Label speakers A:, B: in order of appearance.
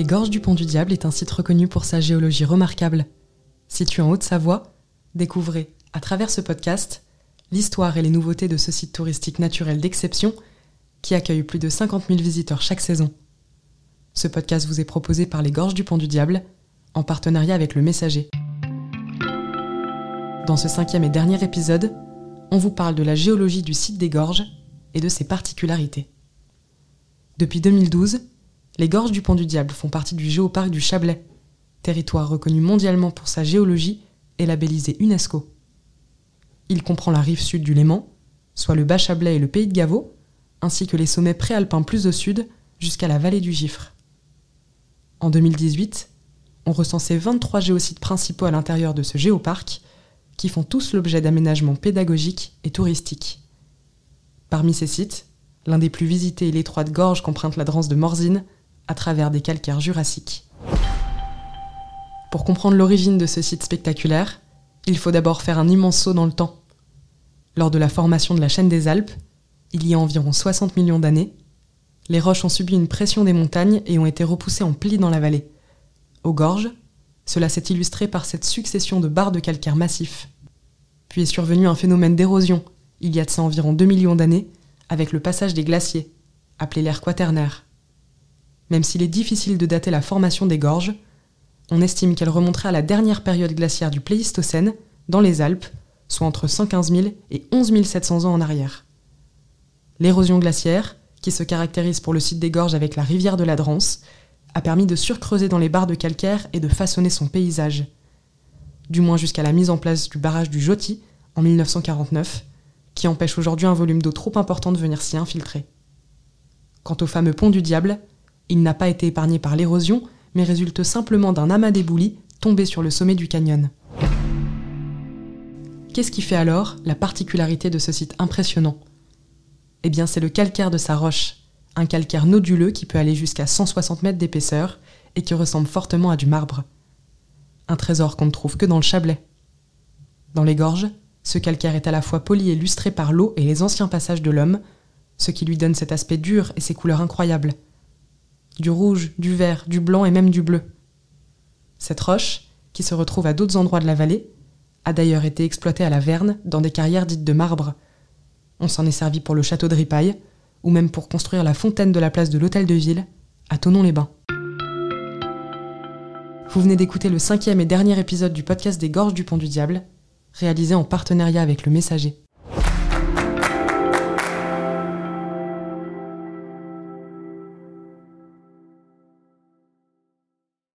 A: Les Gorges du Pont du Diable est un site reconnu pour sa géologie remarquable. Situé en Haute-Savoie, découvrez, à travers ce podcast, l'histoire et les nouveautés de ce site touristique naturel d'exception qui accueille plus de 50 000 visiteurs chaque saison. Ce podcast vous est proposé par les Gorges du Pont du Diable, en partenariat avec le Messager. Dans ce cinquième et dernier épisode, on vous parle de la géologie du site des gorges et de ses particularités. Depuis 2012, les gorges du Pont du Diable font partie du géoparc du Chablais, territoire reconnu mondialement pour sa géologie et labellisé UNESCO. Il comprend la rive sud du Léman, soit le Bas-Chablais et le Pays de Gavot, ainsi que les sommets préalpins plus au sud jusqu'à la vallée du Gifre. En 2018, on recensait 23 géosites principaux à l'intérieur de ce géoparc, qui font tous l'objet d'aménagements pédagogiques et touristiques. Parmi ces sites, l'un des plus visités est l'étroite gorge qu'emprunte la Drance de Morzine, à travers des calcaires jurassiques. Pour comprendre l'origine de ce site spectaculaire, il faut d'abord faire un immense saut dans le temps. Lors de la formation de la chaîne des Alpes, il y a environ 60 millions d'années, les roches ont subi une pression des montagnes et ont été repoussées en plis dans la vallée. Aux gorges, cela s'est illustré par cette succession de barres de calcaire massifs. Puis est survenu un phénomène d'érosion, il y a de ça environ 2 millions d'années, avec le passage des glaciers, appelé l'ère quaternaire. Même s'il est difficile de dater la formation des gorges, on estime qu'elle remonterait à la dernière période glaciaire du Pléistocène, dans les Alpes, soit entre 115 000 et 11 700 ans en arrière. L'érosion glaciaire, qui se caractérise pour le site des gorges avec la rivière de la Drance, a permis de surcreuser dans les barres de calcaire et de façonner son paysage. Du moins jusqu'à la mise en place du barrage du Joti en 1949, qui empêche aujourd'hui un volume d'eau trop important de venir s'y infiltrer. Quant au fameux pont du diable, il n'a pas été épargné par l'érosion, mais résulte simplement d'un amas d'éboulis tombé sur le sommet du canyon. Qu'est-ce qui fait alors la particularité de ce site impressionnant? Eh bien, c'est le calcaire de sa roche, un calcaire noduleux qui peut aller jusqu'à 160 mètres d'épaisseur et qui ressemble fortement à du marbre. Un trésor qu'on ne trouve que dans le Chablais. Dans les gorges, ce calcaire est à la fois poli et lustré par l'eau et les anciens passages de l'homme, ce qui lui donne cet aspect dur et ses couleurs incroyables. Du rouge, du vert, du blanc et même du bleu. Cette roche, qui se retrouve à d'autres endroits de la vallée, a d'ailleurs été exploitée à la Verne dans des carrières dites de marbre, on s'en est servi pour le château de Ripaille, ou même pour construire la fontaine de la place de l'Hôtel de Ville, à Tonon-les-Bains. Vous venez d'écouter le cinquième et dernier épisode du podcast des Gorges du Pont du Diable, réalisé en partenariat avec le Messager.